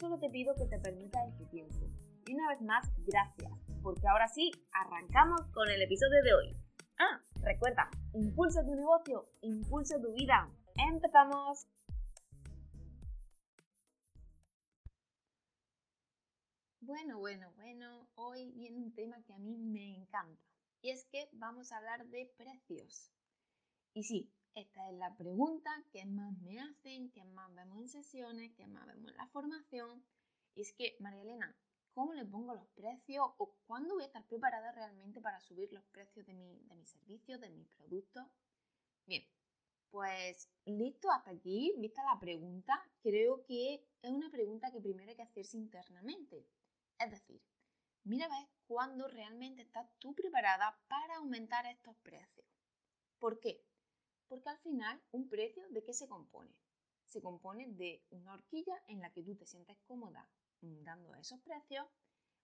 solo te pido que te permitas este tiempo. Y una vez más, gracias, porque ahora sí, arrancamos con el episodio de hoy. Ah, recuerda, impulsa tu negocio, impulsa tu vida. ¡Empezamos! Bueno, bueno, bueno, hoy viene un tema que a mí me encanta. Y es que vamos a hablar de precios. Y sí, esta es la pregunta que más me hacen, que más vemos en sesiones, que más vemos en la formación. Y es que, María Elena, ¿cómo le pongo los precios o cuándo voy a estar preparada realmente para subir los precios de, mi, de mis servicios, de mis productos? Bien, pues listo hasta aquí, vista la pregunta, creo que es una pregunta que primero hay que hacerse internamente. Es decir, mira a cuándo realmente estás tú preparada para aumentar estos precios. ¿Por qué? Porque al final, un precio, ¿de qué se compone? Se compone de una horquilla en la que tú te sientes cómoda dando esos precios.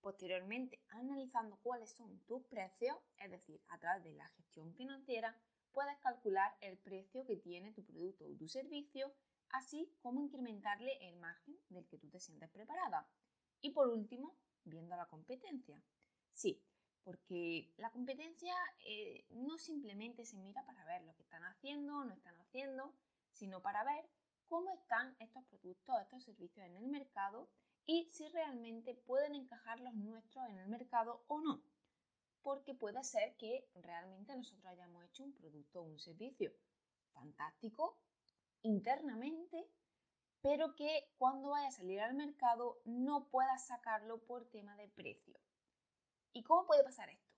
Posteriormente, analizando cuáles son tus precios, es decir, a través de la gestión financiera, puedes calcular el precio que tiene tu producto o tu servicio, así como incrementarle el margen del que tú te sientes preparada. Y por último, viendo la competencia. Sí, porque la competencia eh, no simplemente se mira para ver lo que están haciendo o no están haciendo, sino para ver cómo están estos productos, estos servicios en el mercado y si realmente pueden encajar los nuestros en el mercado o no. Porque puede ser que realmente nosotros hayamos hecho un producto o un servicio fantástico internamente, pero que cuando vaya a salir al mercado no pueda sacarlo por tema de precio. ¿Y cómo puede pasar esto?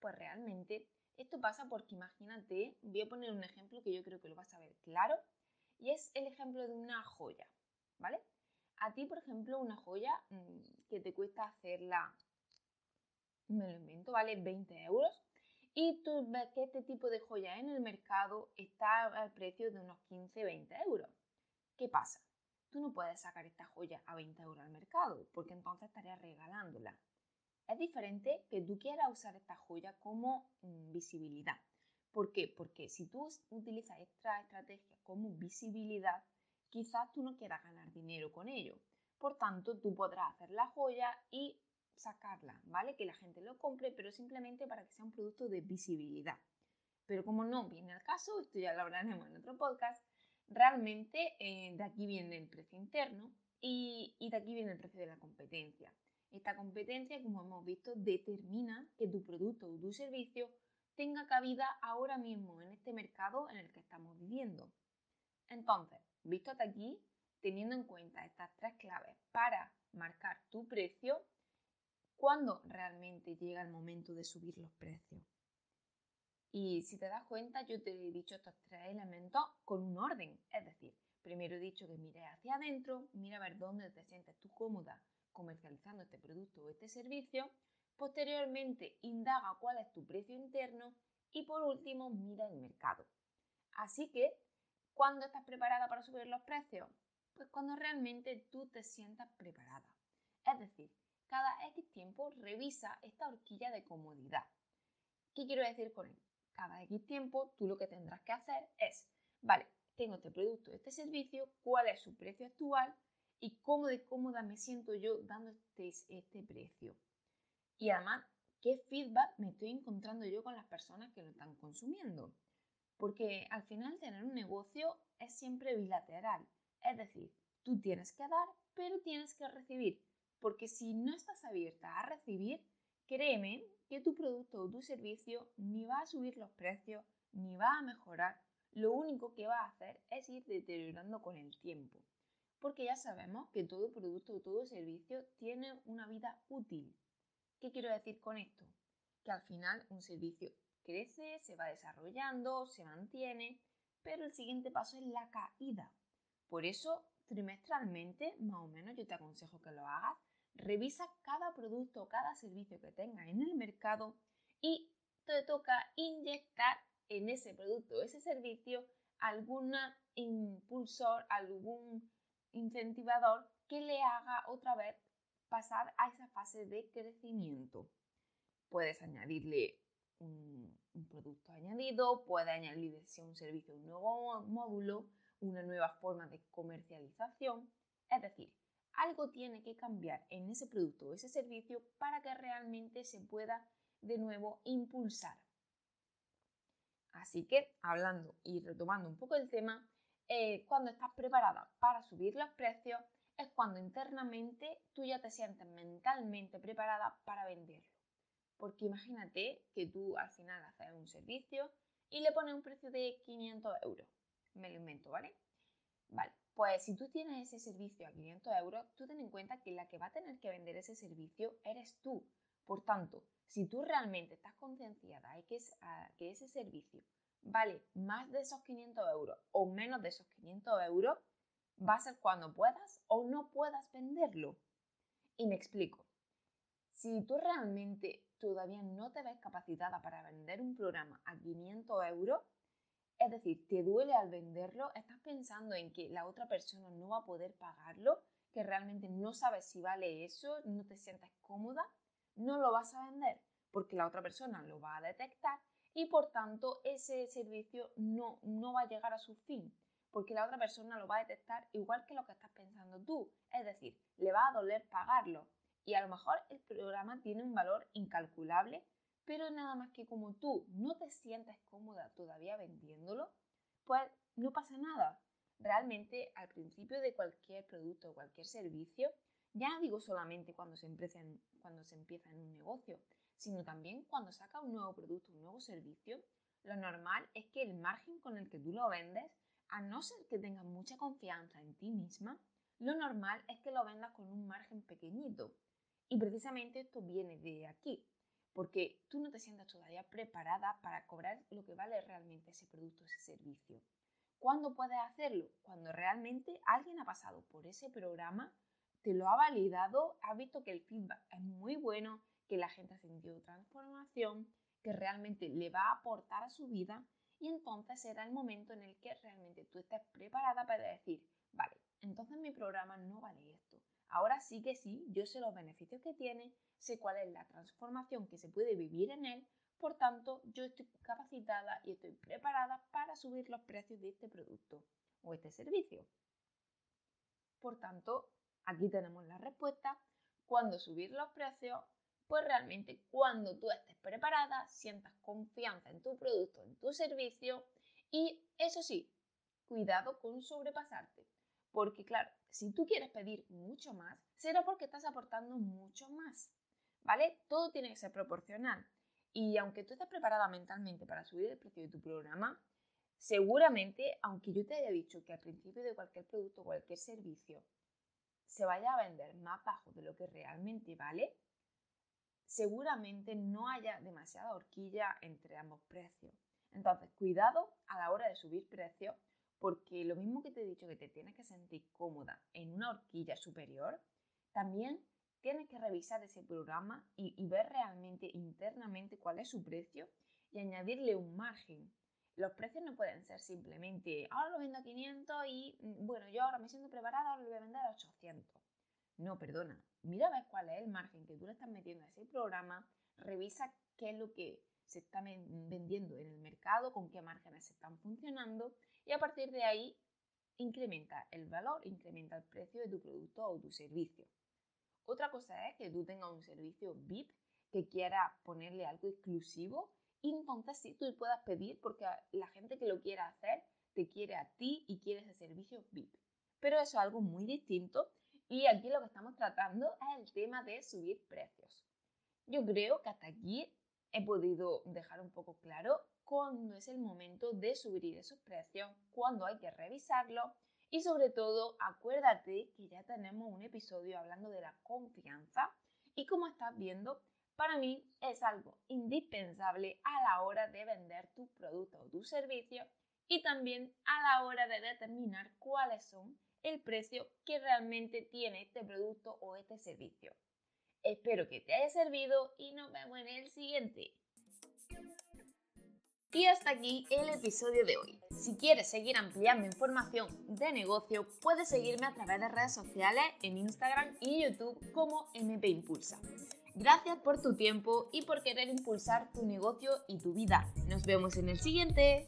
Pues realmente esto pasa porque imagínate, voy a poner un ejemplo que yo creo que lo vas a ver claro, y es el ejemplo de una joya, ¿vale? A ti, por ejemplo, una joya mm, que te cuesta hacerla, me lo invento, ¿vale? 20 euros, y tú ves que este tipo de joya en el mercado está al precio de unos 15, 20 euros. ¿Qué pasa? Tú no puedes sacar esta joya a 20 euros al mercado, porque entonces estarías regalándola. Es diferente que tú quieras usar esta joya como mm, visibilidad. ¿Por qué? Porque si tú utilizas esta estrategia como visibilidad, quizás tú no quieras ganar dinero con ello. Por tanto, tú podrás hacer la joya y sacarla, ¿vale? Que la gente lo compre, pero simplemente para que sea un producto de visibilidad. Pero como no viene al caso, esto ya lo hablaremos en otro podcast, realmente eh, de aquí viene el precio interno y de aquí viene el precio de la competencia. Esta competencia, como hemos visto, determina que tu producto o tu servicio tenga cabida ahora mismo en este mercado en el que estamos viviendo. Entonces, visto hasta aquí, teniendo en cuenta estas tres claves para marcar tu precio, ¿cuándo realmente llega el momento de subir los precios? Y si te das cuenta, yo te he dicho estos tres elementos con un orden. Es decir, primero he dicho que mires hacia adentro, mira a ver dónde te sientes tú cómoda comercializando este producto o este servicio. Posteriormente, indaga cuál es tu precio interno y por último, mira el mercado. Así que, ¿cuándo estás preparada para subir los precios? Pues cuando realmente tú te sientas preparada. Es decir, cada X tiempo revisa esta horquilla de comodidad. ¿Qué quiero decir con esto? Cada X tiempo tú lo que tendrás que hacer es, vale, tengo este producto, este servicio, cuál es su precio actual, y cómo de cómoda me siento yo dando este, este precio. Y además, qué feedback me estoy encontrando yo con las personas que lo están consumiendo. Porque al final tener un negocio es siempre bilateral. Es decir, tú tienes que dar, pero tienes que recibir. Porque si no estás abierta a recibir, créeme que tu producto o tu servicio ni va a subir los precios, ni va a mejorar. Lo único que va a hacer es ir deteriorando con el tiempo porque ya sabemos que todo producto o todo servicio tiene una vida útil. ¿Qué quiero decir con esto? Que al final un servicio crece, se va desarrollando, se mantiene, pero el siguiente paso es la caída. Por eso trimestralmente, más o menos yo te aconsejo que lo hagas, revisa cada producto o cada servicio que tengas en el mercado y te toca inyectar en ese producto o ese servicio algún impulsor, algún incentivador que le haga otra vez pasar a esa fase de crecimiento. Puedes añadirle un, producto añadido, puedes añadirle un servicio, un nuevo módulo, una nueva forma de comercialización. Es decir, algo tiene que cambiar en ese producto o ese servicio para que realmente se pueda de nuevo impulsar. Así que, hablando y retomando un poco el tema, eh, cuando estás preparada para subir los precios es cuando internamente tú ya te sientes mentalmente preparada para venderlo. Porque imagínate que tú al final haces un servicio y le pones un precio de 500 euros. Me lo invento, ¿vale? Vale, pues si tú tienes ese servicio a 500 euros, tú ten en cuenta que la que va a tener que vender ese servicio eres tú. Por tanto, si tú realmente estás concienciada de que, que ese servicio vale más de esos 500 euros o menos de esos 500 euros, va a ser cuando puedas o no puedas venderlo. Y me explico. Si tú realmente todavía no te ves capacitada para vender un programa a 500 euros, es decir, te duele al venderlo, estás pensando en que la otra persona no va a poder pagarlo, que realmente no sabes si vale eso, no te sientes cómoda, no lo vas a vender porque la otra persona lo va a detectar y por tanto ese servicio no, no va a llegar a su fin porque la otra persona lo va a detectar igual que lo que estás pensando tú. Es decir, le va a doler pagarlo. Y a lo mejor el programa tiene un valor incalculable, pero nada más que como tú no te sientes cómoda todavía vendiéndolo, pues no pasa nada. Realmente al principio de cualquier producto o cualquier servicio, ya no digo solamente cuando se, empieza cuando se empieza en un negocio, sino también cuando saca un nuevo producto, un nuevo servicio, lo normal es que el margen con el que tú lo vendes a no ser que tengas mucha confianza en ti misma, lo normal es que lo vendas con un margen pequeñito. Y precisamente esto viene de aquí, porque tú no te sientas todavía preparada para cobrar lo que vale realmente ese producto, ese servicio. ¿Cuándo puedes hacerlo? Cuando realmente alguien ha pasado por ese programa, te lo ha validado, ha visto que el feedback es muy bueno, que la gente ha sentido transformación, que realmente le va a aportar a su vida y entonces será el momento en el que realmente tú estés preparada para decir, vale, entonces mi programa no vale esto. Ahora sí que sí, yo sé los beneficios que tiene, sé cuál es la transformación que se puede vivir en él, por tanto yo estoy capacitada y estoy preparada para subir los precios de este producto o este servicio. Por tanto, aquí tenemos la respuesta. Cuando subir los precios pues realmente cuando tú estés preparada, sientas confianza en tu producto, en tu servicio y eso sí, cuidado con sobrepasarte. Porque claro, si tú quieres pedir mucho más, será porque estás aportando mucho más. ¿Vale? Todo tiene que ser proporcional. Y aunque tú estés preparada mentalmente para subir el precio de tu programa, seguramente, aunque yo te haya dicho que al principio de cualquier producto cualquier servicio se vaya a vender más bajo de lo que realmente vale, seguramente no haya demasiada horquilla entre ambos precios. Entonces, cuidado a la hora de subir precios, porque lo mismo que te he dicho que te tienes que sentir cómoda en una horquilla superior, también tienes que revisar ese programa y, ver realmente internamente cuál es su precio y añadirle un margen. Los precios no pueden ser simplemente, ahora lo vendo a 500 y mm, bueno, yo ahora me siento preparada, ahora lo voy a vender a 800. No, perdona. Mira a ver cuál es el margen que tú le estás metiendo a ese programa. Revisa qué es lo que se está vendiendo en el mercado, con qué márgenes se están funcionando y a partir de ahí incrementa el valor, incrementa el precio de tu producto o tu servicio. Otra cosa es que tú tengas un servicio VIP que quiera ponerle algo exclusivo y entonces sí tú puedas pedir porque la gente que lo quiera hacer te quiere a ti y quiere ese servicio VIP. Pero eso es algo muy distinto y aquí lo que estamos tratando es el tema de subir precios. Yo creo que hasta aquí he podido dejar un poco claro cuándo es el momento de subir esos precios, cuándo hay que revisarlo y sobre todo acuérdate que ya tenemos un episodio hablando de la confianza y como estás viendo, para mí es algo indispensable a la hora de vender tu producto o tu servicio y también a la hora de determinar cuáles son el precio que realmente tiene este producto o este servicio. Espero que te haya servido y nos vemos en el siguiente. Y hasta aquí el episodio de hoy. Si quieres seguir ampliando información de negocio, puedes seguirme a través de redes sociales en Instagram y YouTube como MP Impulsa. Gracias por tu tiempo y por querer impulsar tu negocio y tu vida. Nos vemos en el siguiente.